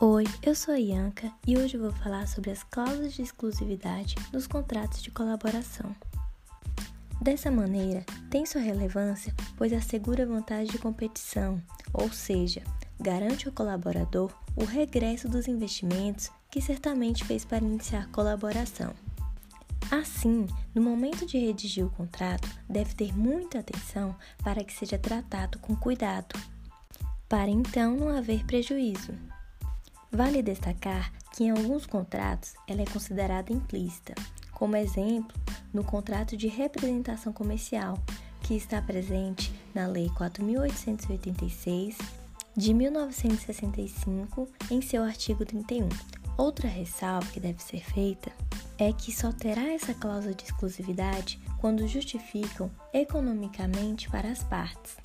Oi, eu sou a Ianca e hoje vou falar sobre as cláusulas de exclusividade nos contratos de colaboração. Dessa maneira, tem sua relevância pois assegura vantagem de competição, ou seja, garante ao colaborador o regresso dos investimentos que certamente fez para iniciar colaboração. Assim, no momento de redigir o contrato, deve ter muita atenção para que seja tratado com cuidado, para então não haver prejuízo. Vale destacar que em alguns contratos ela é considerada implícita, como exemplo, no contrato de representação comercial, que está presente na Lei 4886 de 1965, em seu artigo 31. Outra ressalva que deve ser feita é que só terá essa cláusula de exclusividade quando justificam economicamente para as partes.